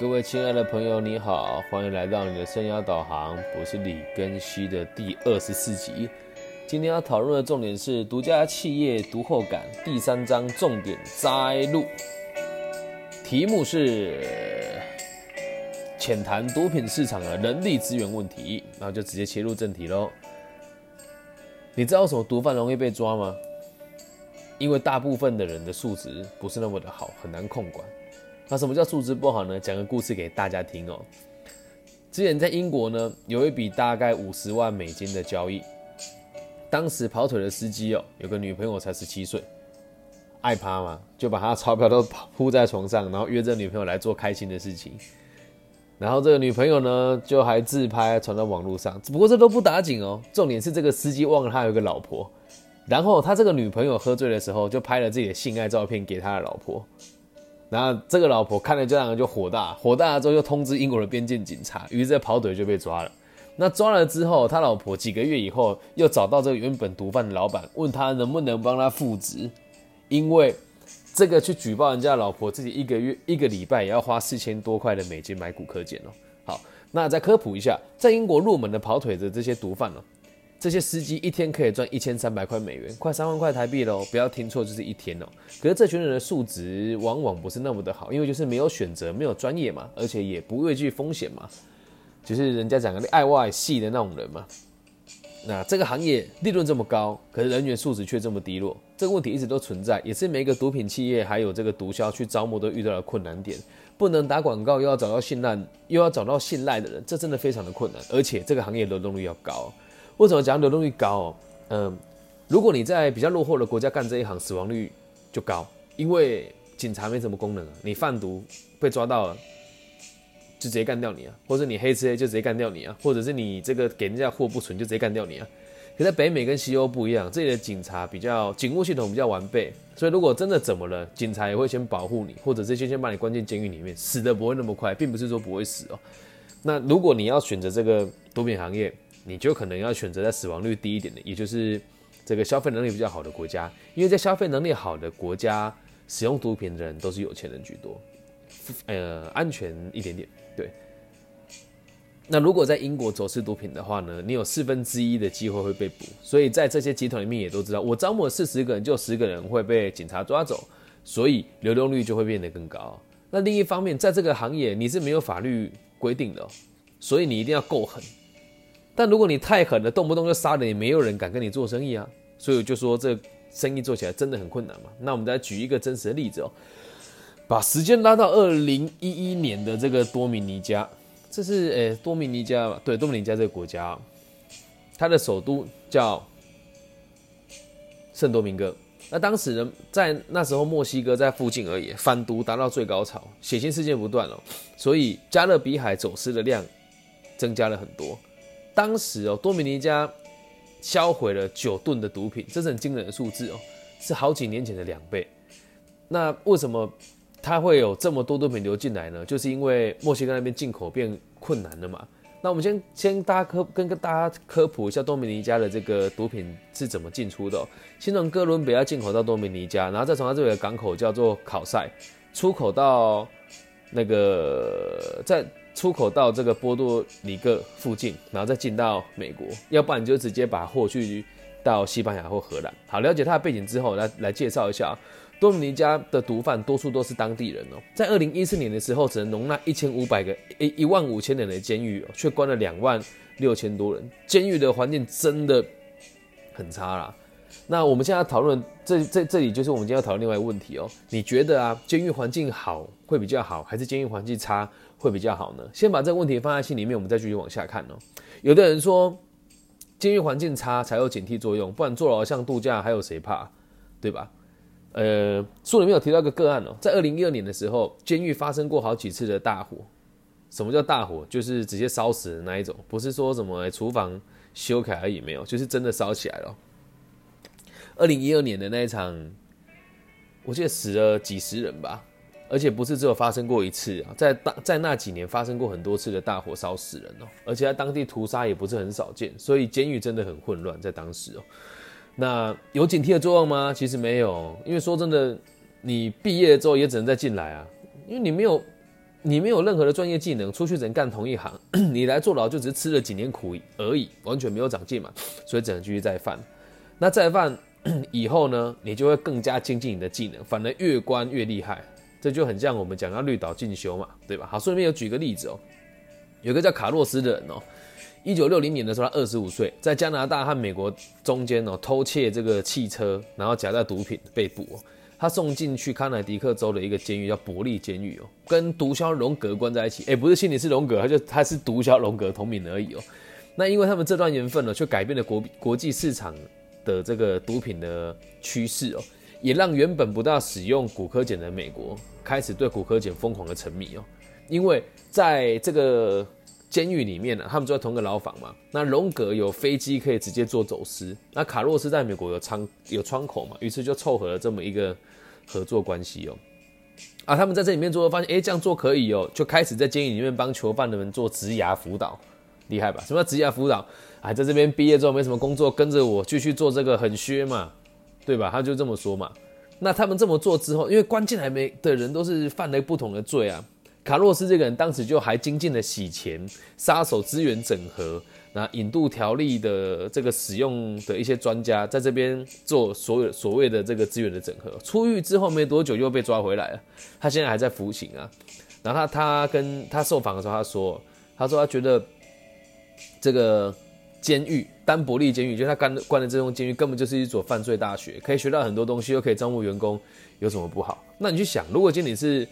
各位亲爱的朋友，你好，欢迎来到你的生涯导航，我是李根熙的第二十四集。今天要讨论的重点是独家企业读后感第三章重点摘录，题目是浅谈毒品市场的人力资源问题，然后就直接切入正题喽。你知道什么毒贩容易被抓吗？因为大部分的人的素质不是那么的好，很难控管。那什么叫素质不好呢？讲个故事给大家听哦。之前在英国呢，有一笔大概五十万美金的交易。当时跑腿的司机哦，有个女朋友才十七岁，爱趴嘛，就把他的钞票都铺在床上，然后约这女朋友来做开心的事情。然后这个女朋友呢，就还自拍传到网络上。只不过这都不打紧哦，重点是这个司机忘了他有个老婆。然后他这个女朋友喝醉的时候，就拍了自己的性爱照片给他的老婆。然后这个老婆看了这两个就火大，火大了之后又通知英国的边境警察，于是这跑腿就被抓了。那抓了之后，他老婆几个月以后又找到这个原本毒贩的老板，问他能不能帮他复职，因为这个去举报人家老婆，自己一个月一个礼拜也要花四千多块的美金买骨科检哦。好，那再科普一下，在英国入门的跑腿的这些毒贩哦。这些司机一天可以赚一千三百块美元，快三万块台币喽！不要听错，就是一天哦。可是这群人的素质往往不是那么的好，因为就是没有选择，没有专业嘛，而且也不畏惧风险嘛，就是人家讲的爱外系的那种人嘛。那这个行业利润这么高，可是人员素质却这么低落，这个问题一直都存在，也是每一个毒品企业还有这个毒枭去招募都遇到的困难点。不能打广告，又要找到信赖，又要找到信赖的人，这真的非常的困难，而且这个行业流动率要高。为什么讲流动率高？嗯，如果你在比较落后的国家干这一行，死亡率就高，因为警察没什么功能。你贩毒被抓到了，就直接干掉你啊；或者你黑吃黑就直接干掉你啊；或者是你这个给人家货不纯就直接干掉你啊。可在北美跟西欧不一样，这里的警察比较警务系统比较完备，所以如果真的怎么了，警察也会先保护你，或者是先先把你关进监狱里面，死的不会那么快，并不是说不会死哦。那如果你要选择这个毒品行业，你就可能要选择在死亡率低一点的，也就是这个消费能力比较好的国家，因为在消费能力好的国家，使用毒品的人都是有钱人居多，呃，安全一点点。对。那如果在英国走私毒品的话呢，你有四分之一的机会会被捕，所以在这些集团里面也都知道，我招募四十个人，就十个人会被警察抓走，所以流动率就会变得更高。那另一方面，在这个行业你是没有法律规定的，所以你一定要够狠。但如果你太狠了，动不动就杀人，也没有人敢跟你做生意啊。所以就说这生意做起来真的很困难嘛。那我们再举一个真实的例子哦，把时间拉到二零一一年的这个多米尼加，这是诶多米尼加嘛对多米尼加这个国家，它的首都叫圣多明哥。那当时呢，在那时候墨西哥在附近而已，贩毒达到最高潮，血腥事件不断哦，所以加勒比海走私的量增加了很多。当时哦，多米尼加销毁了九吨的毒品，这是很惊人的数字哦，是好几年前的两倍。那为什么它会有这么多毒品流进来呢？就是因为墨西哥那边进口变困难了嘛。那我们先先大家科跟大家科普一下多米尼加的这个毒品是怎么进出的。先从哥伦比亚进口到多米尼加，然后再从它这里的港口叫做考塞出口到那个在。出口到这个波多黎各附近，然后再进到美国，要不然你就直接把货去到西班牙或荷兰。好，了解它的背景之后，来来介绍一下啊多米尼加的毒贩，多数都是当地人哦。在二零一四年的时候，只能容纳一千五百个一一万五千人的监狱，却关了两万六千多人。监狱的环境真的很差啦。那我们现在讨论这这这里就是我们今天要讨论另外一个问题哦。你觉得啊，监狱环境好会比较好，还是监狱环境差？会比较好呢。先把这个问题放在心里面，我们再继续往下看哦。有的人说，监狱环境差才有警惕作用，不然坐牢像度假，还有谁怕？对吧？呃，书里面有提到一个个案哦，在二零一二年的时候，监狱发生过好几次的大火。什么叫大火？就是直接烧死的那一种，不是说什么厨房修改而已，没有，就是真的烧起来了。二零一二年的那一场，我记得死了几十人吧。而且不是只有发生过一次啊，在当在那几年发生过很多次的大火烧死人哦，而且在当地屠杀也不是很少见，所以监狱真的很混乱在当时哦。那有警惕的作用吗？其实没有，因为说真的，你毕业之后也只能再进来啊，因为你没有你没有任何的专业技能，出去只能干同一行，你来坐牢就只是吃了几年苦而已，完全没有长进嘛，所以只能继续再犯。那再犯 以后呢，你就会更加精进你的技能，反而越关越厉害。这就很像我们讲到绿岛进修嘛，对吧？好，顺便有举个例子哦，有个叫卡洛斯的人哦，一九六零年的时候他二十五岁，在加拿大和美国中间哦偷窃这个汽车，然后夹带毒品被捕哦。他送进去康乃狄克州的一个监狱，叫伯利监狱哦，跟毒枭荣格关在一起。哎，不是心理是荣格，他就他是毒枭荣格同名而已哦。那因为他们这段缘分呢，却改变了国国际市场的这个毒品的趋势哦，也让原本不大使用骨科碱的美国开始对骨科碱疯狂的沉迷哦。因为在这个监狱里面呢，他们住在同一个牢房嘛。那荣格有飞机可以直接做走私，那卡洛斯在美国有窗有窗口嘛，于是就凑合了这么一个。合作关系哦，啊，他们在这里面做，发现哎，这样做可以哦，就开始在监狱里面帮囚犯的们做职涯辅导，厉害吧？什么职涯辅导？啊，在这边毕业之后没什么工作，跟着我继续做这个很削嘛，对吧？他就这么说嘛。那他们这么做之后，因为关进来没的人都是犯了不同的罪啊。卡洛斯这个人当时就还精进的洗钱、杀手资源整合。那引渡条例的这个使用的一些专家在这边做所有所谓的这个资源的整合，出狱之后没多久又被抓回来了，他现在还在服刑啊。然后他他跟他受访的时候他说，他说他觉得这个监狱丹伯利监狱，就他关关的这栋监狱根本就是一所犯罪大学，可以学到很多东西，又可以招募员工，有什么不好？那你去想，如果今天你是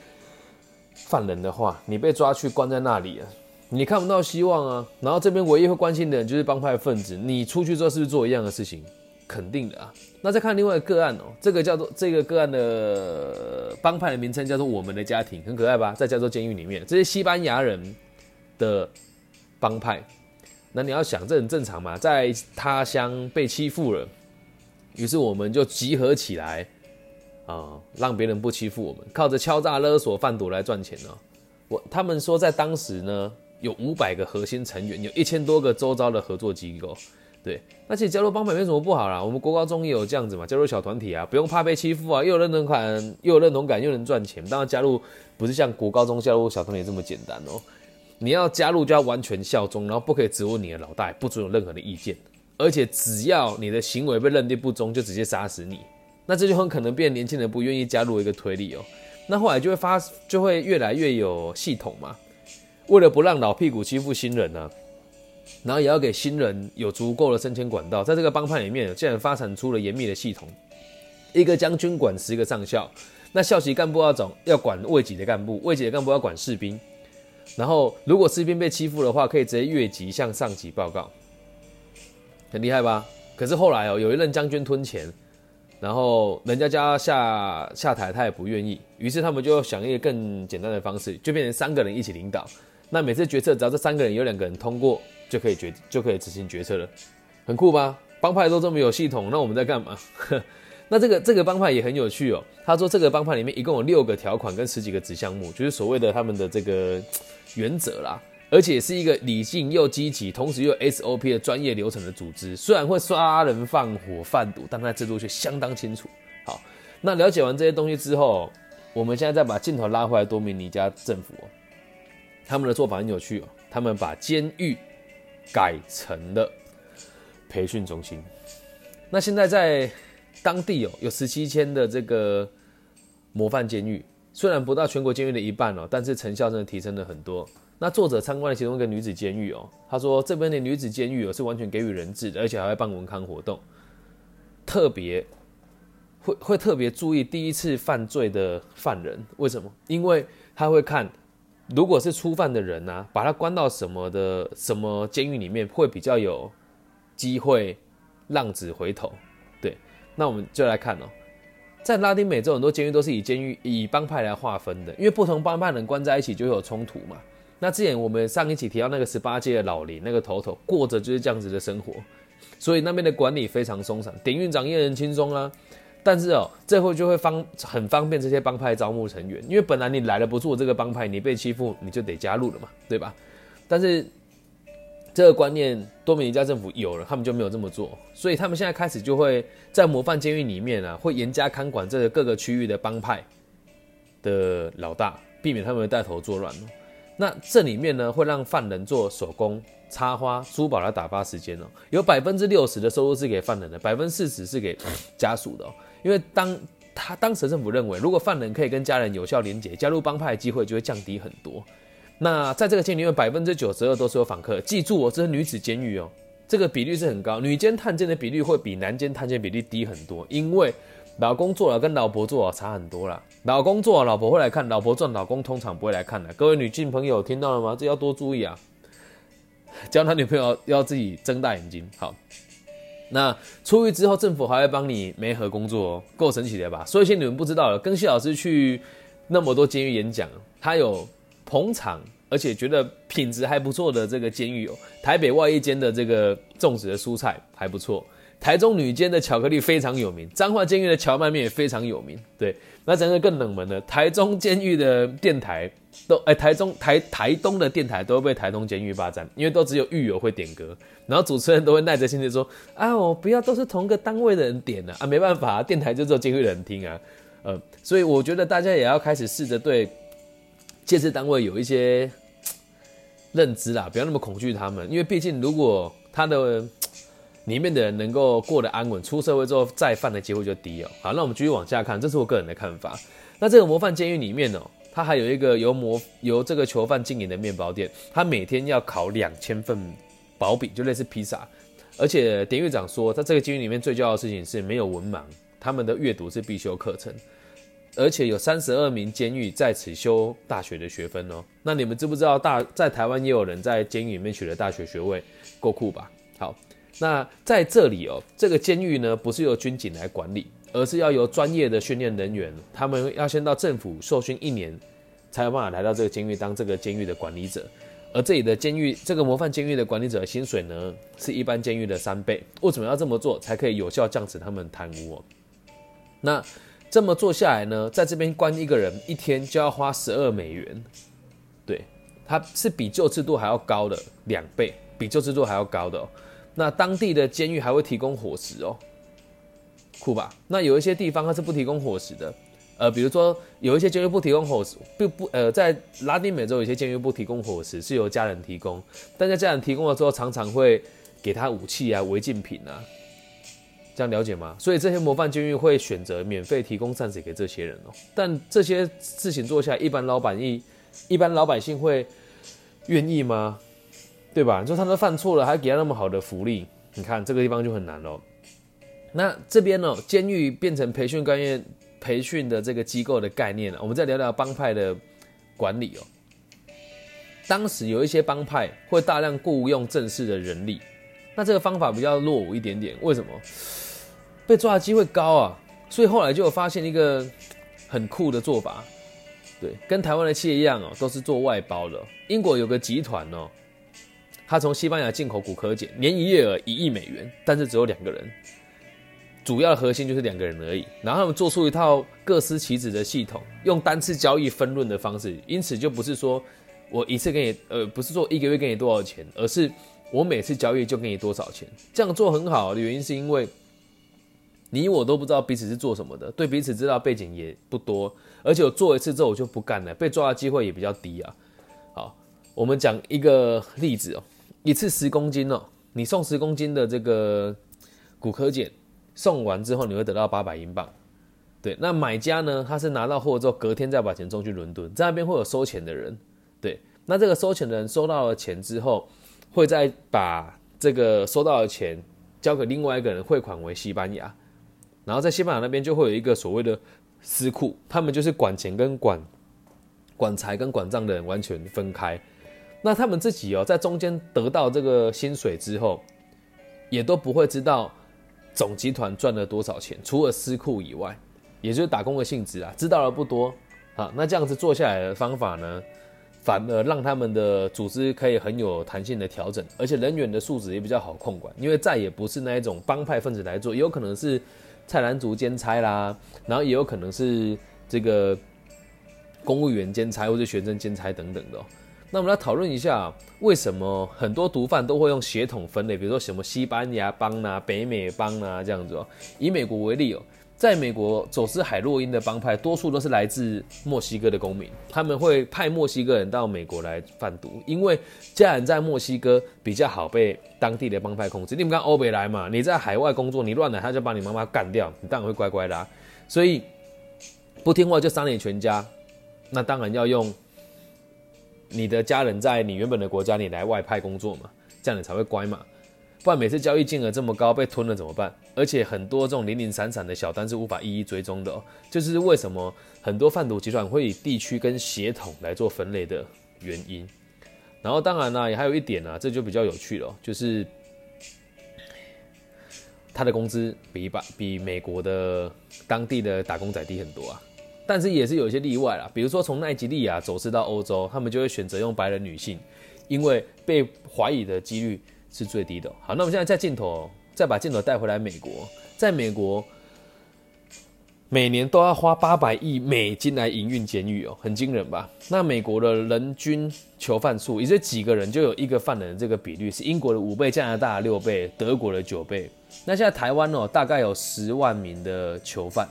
犯人的话，你被抓去关在那里了。你看不到希望啊，然后这边唯一会关心的人就是帮派分子。你出去之后是不是做一样的事情？肯定的啊。那再看另外一个案哦，这个叫做这个个案的帮派的名称叫做我们的家庭，很可爱吧？在加州监狱里面，这些西班牙人的帮派，那你要想这很正常嘛，在他乡被欺负了，于是我们就集合起来啊，让别人不欺负我们，靠着敲诈勒索贩毒来赚钱呢。我他们说在当时呢。有五百个核心成员，有一千多个周遭的合作机构，对，那其实加入帮派没什么不好啦。我们国高中也有这样子嘛，加入小团体啊，不用怕被欺负啊，又有认同感，又有认同感，又能赚钱。当然加入不是像国高中加入小团体这么简单哦，你要加入就要完全效忠，然后不可以质问你的老大，不准有任何的意见，而且只要你的行为被认定不忠，就直接杀死你。那这就很可能变年轻人不愿意加入一个推理哦，那后来就会发，就会越来越有系统嘛。为了不让老屁股欺负新人呢，然后也要给新人有足够的升迁管道，在这个帮派里面，竟然发展出了严密的系统。一个将军管十个上校，那校级干部要总要管卫级的干部，卫级的干部要管士兵。然后如果士兵被欺负的话，可以直接越级向上级报告，很厉害吧？可是后来哦，有一任将军吞钱，然后人家叫他下下台，他也不愿意，于是他们就想一个更简单的方式，就变成三个人一起领导。那每次决策，只要这三个人有两个人通过，就可以决就可以执行决策了，很酷吧？帮派都这么有系统，那我们在干嘛？那这个这个帮派也很有趣哦。他说这个帮派里面一共有六个条款跟十几个子项目，就是所谓的他们的这个原则啦，而且是一个理性又积极，同时又 SOP 的专业流程的组织。虽然会杀人放火贩毒，但它制度却相当清楚。好，那了解完这些东西之后，我们现在再把镜头拉回来，多米尼加政府。他们的做法很有趣哦，他们把监狱改成了培训中心。那现在在当地哦，有十七千的这个模范监狱，虽然不到全国监狱的一半哦，但是成效真的提升了很多。那作者参观了其中一个女子监狱哦，他说这边的女子监狱哦是完全给予人质的，而且还会办文康活动，特别会会特别注意第一次犯罪的犯人，为什么？因为他会看。如果是初犯的人呢，把他关到什么的什么监狱里面，会比较有机会浪子回头。那我们就来看哦，在拉丁美洲很多监狱都是以监狱以帮派来划分的，因为不同帮派人关在一起就有冲突嘛。那之前我们上一期提到那个十八届的老林那个头头过着就是这样子的生活，所以那边的管理非常松散，典狱长也很轻松啊。但是哦，这会就会方很方便这些帮派招募成员，因为本来你来了不住我这个帮派，你被欺负你就得加入了嘛，对吧？但是这个观念多米尼加政府有了，他们就没有这么做，所以他们现在开始就会在模范监狱里面啊，会严加看管这个各个区域的帮派，的老大，避免他们带头作乱。那这里面呢，会让犯人做手工、插花、珠宝来打发时间哦。有百分之六十的收入是给犯人的，百分之四十是给家属的哦。因为当他当时政府认为，如果犯人可以跟家人有效连结，加入帮派的机会就会降低很多。那在这个监狱里面，百分之九十二都是有访客。记住哦，这是女子监狱哦，这个比率是很高，女监探监的比率会比男监探监比例低很多，因为。老公做了跟老婆做差很多啦。老公做，老婆会来看；老婆赚，老公通常不会来看的。各位女性朋友听到了吗？这要多注意啊！交男女朋友要自己睁大眼睛。好，那出狱之后，政府还会帮你媒合工作哦，够神奇的吧？所以，现你们不知道了。庚希老师去那么多监狱演讲，他有捧场，而且觉得品质还不错的这个监狱哦。台北外一间的这个种植的蔬菜还不错。台中女监的巧克力非常有名，彰化监狱的荞麦面也非常有名。对，那整个更冷门的，台中监狱的电台都，哎，台中台台东的电台都会被台东监狱霸占，因为都只有狱友会点歌，然后主持人都会耐着性子说，啊，我不要都是同个单位的人点的啊，没办法，电台就只有监狱人听啊，呃，所以我觉得大家也要开始试着对建设单位有一些认知啦，不要那么恐惧他们，因为毕竟如果他的。里面的人能够过得安稳，出社会之后再犯的机会就低哦。好，那我们继续往下看，这是我个人的看法。那这个模范监狱里面哦，它还有一个由模由这个囚犯经营的面包店，他每天要烤两千份薄饼，就类似披萨。而且典狱长说，在这个监狱里面最骄傲的事情是没有文盲，他们的阅读是必修课程，而且有三十二名监狱在此修大学的学分哦。那你们知不知道大在台湾也有人在监狱里面取得大学学位，够酷吧？好。那在这里哦，这个监狱呢不是由军警来管理，而是要由专业的训练人员，他们要先到政府受训一年，才有办法来到这个监狱当这个监狱的管理者。而这里的监狱，这个模范监狱的管理者薪水呢，是一般监狱的三倍。为什么要这么做，才可以有效降止他们贪污哦？那这么做下来呢，在这边关一个人一天就要花十二美元，对，它是比旧制度还要高的两倍，比旧制度还要高的哦。那当地的监狱还会提供伙食哦，酷吧？那有一些地方它是不提供伙食的，呃，比如说有一些监狱不提供伙食，不不，呃，在拉丁美洲有些监狱不提供伙食，是由家人提供，但在家人提供了之后，常常会给他武器啊、违禁品啊，这样了解吗？所以这些模范监狱会选择免费提供膳食给这些人哦，但这些事情做下来，一般老板一一般老百姓会愿意吗？对吧？就他都犯错了，还给他那么好的福利，你看这个地方就很难喽。那这边呢，监狱变成培训专业培训的这个机构的概念了。我们再聊聊帮派的管理哦。当时有一些帮派会大量雇佣正式的人力，那这个方法比较落伍一点点。为什么？被抓的机会高啊，所以后来就有发现一个很酷的做法，对，跟台湾的企业一样哦，都是做外包的。英国有个集团哦。他从西班牙进口骨科碱，年营业额一亿美元，但是只有两个人，主要的核心就是两个人而已。然后他们做出一套各司其职的系统，用单次交易分润的方式，因此就不是说我一次给你，呃，不是说一个月给你多少钱，而是我每次交易就给你多少钱。这样做很好的原因是因为你我都不知道彼此是做什么的，对彼此知道背景也不多，而且我做一次之后我就不干了，被抓的机会也比较低啊。好，我们讲一个例子哦。一次十公斤哦，你送十公斤的这个骨科碱，送完之后你会得到八百英镑。对，那买家呢，他是拿到货之后，隔天再把钱送去伦敦，在那边会有收钱的人。对，那这个收钱的人收到了钱之后，会再把这个收到的钱交给另外一个人汇款为西班牙，然后在西班牙那边就会有一个所谓的私库，他们就是管钱跟管管财跟管账的人完全分开。那他们自己哦，在中间得到这个薪水之后，也都不会知道总集团赚了多少钱，除了私库以外，也就是打工的性质啊，知道的不多啊。那这样子做下来的方法呢，反而让他们的组织可以很有弹性的调整，而且人员的素质也比较好控管，因为再也不是那一种帮派分子来做，也有可能是菜篮族兼差啦，然后也有可能是这个公务员兼差或者学生兼差等等的。那我们来讨论一下，为什么很多毒贩都会用血统分类，比如说什么西班牙帮啊、北美帮啊这样子哦。以美国为例哦，在美国走私海洛因的帮派，多数都是来自墨西哥的公民，他们会派墨西哥人到美国来贩毒，因为家人在墨西哥比较好被当地的帮派控制。你们看欧北来嘛，你在海外工作，你乱来他就把你妈妈干掉，你当然会乖乖的。所以不听话就伤你全家，那当然要用你的家人在你原本的国家你来外派工作嘛，这样你才会乖嘛。不然每次交易金额这么高，被吞了怎么办？而且很多这种零零散散的小单是无法一一追踪的哦。就是为什么很多贩毒集团会以地区跟血统来做分类的原因。然后当然呢，也还有一点呢，这就比较有趣了，就是他的工资比把比美国的当地的打工仔低很多啊。但是也是有一些例外啦，比如说从奈及利亚走私到欧洲，他们就会选择用白人女性，因为被怀疑的几率。是最低的。好，那我们现在在镜头再把镜头带回来，美国，在美国每年都要花八百亿美金来营运监狱哦，很惊人吧？那美国的人均囚犯数，也就几个人就有一个犯人的这个比率是英国的五倍，加拿大六倍，德国的九倍。那现在台湾哦，大概有十万名的囚犯，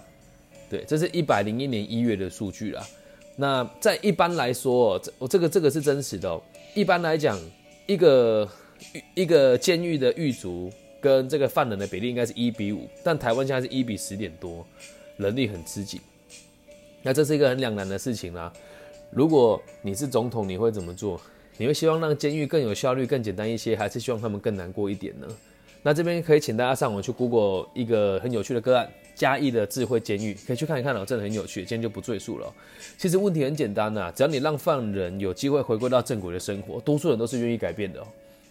对，这是一百零一年一月的数据啦。那在一般来说，这我这个这个是真实的。一般来讲，一个一个监狱的狱卒跟这个犯人的比例应该是一比五，但台湾现在是一比十点多，人力很吃紧。那这是一个很两难的事情啦。如果你是总统，你会怎么做？你会希望让监狱更有效率、更简单一些，还是希望他们更难过一点呢？那这边可以请大家上网去 Google 一个很有趣的个案——嘉义的智慧监狱，可以去看一看哦，真的很有趣。今天就不赘述了。其实问题很简单呐，只要你让犯人有机会回归到正轨的生活，多数人都是愿意改变的。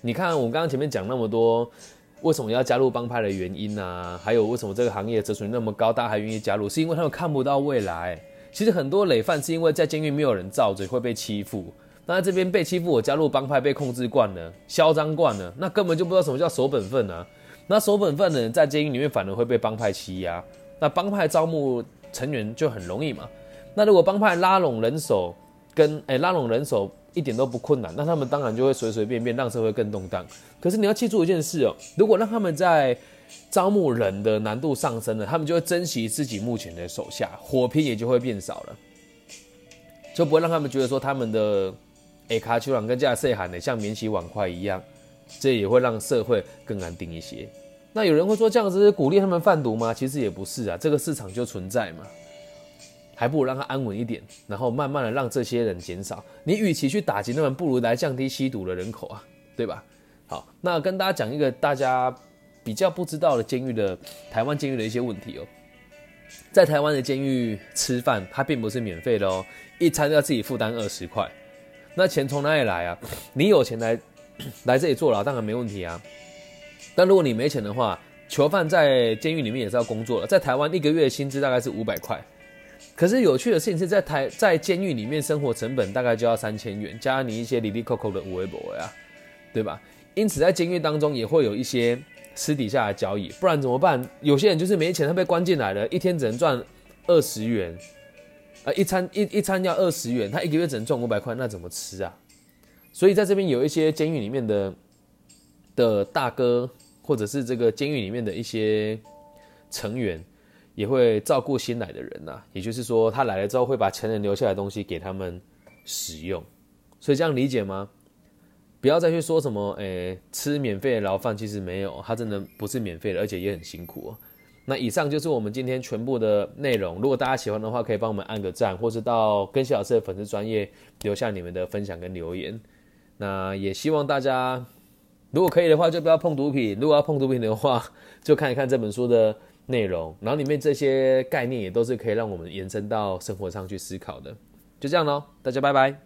你看，我刚刚前面讲那么多，为什么要加入帮派的原因啊？还有为什么这个行业折损率那么高，大家还愿意加入？是因为他们看不到未来。其实很多累犯是因为在监狱没有人罩着，会被欺负。那这边被欺负，我加入帮派被控制惯了，嚣张惯了，那根本就不知道什么叫守本分啊。那守本分的人在监狱里面反而会被帮派欺压。那帮派招募成员就很容易嘛。那如果帮派拉拢人手，跟哎拉拢人手。一点都不困难，那他们当然就会随随便便让社会更动荡。可是你要记住一件事哦，如果让他们在招募人的难度上升了，他们就会珍惜自己目前的手下，火拼也就会变少了，就不会让他们觉得说他们的诶卡丘朗跟加塞罕的像免洗碗筷一样，这也会让社会更安定一些。那有人会说这样子是鼓励他们贩毒吗？其实也不是啊，这个市场就存在嘛。还不如让他安稳一点，然后慢慢的让这些人减少。你与其去打击他们，不如来降低吸毒的人口啊，对吧？好，那跟大家讲一个大家比较不知道的监狱的台湾监狱的一些问题哦。在台湾的监狱吃饭，它并不是免费的哦，一餐要自己负担二十块。那钱从哪里来啊？你有钱来来这里坐牢当然没问题啊。但如果你没钱的话，囚犯在监狱里面也是要工作的。在台湾一个月薪资大概是五百块。可是有趣的事情是在台在监狱里面生活成本大概就要三千元，加你一些里里扣扣的五维博呀，对吧？因此在监狱当中也会有一些私底下的交易，不然怎么办？有些人就是没钱，他被关进来了，一天只能赚二十元，啊，一餐一一餐要二十元，他一个月只能赚五百块，那怎么吃啊？所以在这边有一些监狱里面的的大哥，或者是这个监狱里面的一些成员。也会照顾新来的人呐，也就是说，他来了之后会把前人留下来的东西给他们使用，所以这样理解吗？不要再去说什么，诶，吃免费的牢饭，其实没有，他真的不是免费的，而且也很辛苦哦。那以上就是我们今天全部的内容，如果大家喜欢的话，可以帮我们按个赞，或是到跟小老师的粉丝专业留下你们的分享跟留言。那也希望大家，如果可以的话，就不要碰毒品；如果要碰毒品的话，就看一看这本书的。内容，然后里面这些概念也都是可以让我们延伸到生活上去思考的，就这样喽，大家拜拜。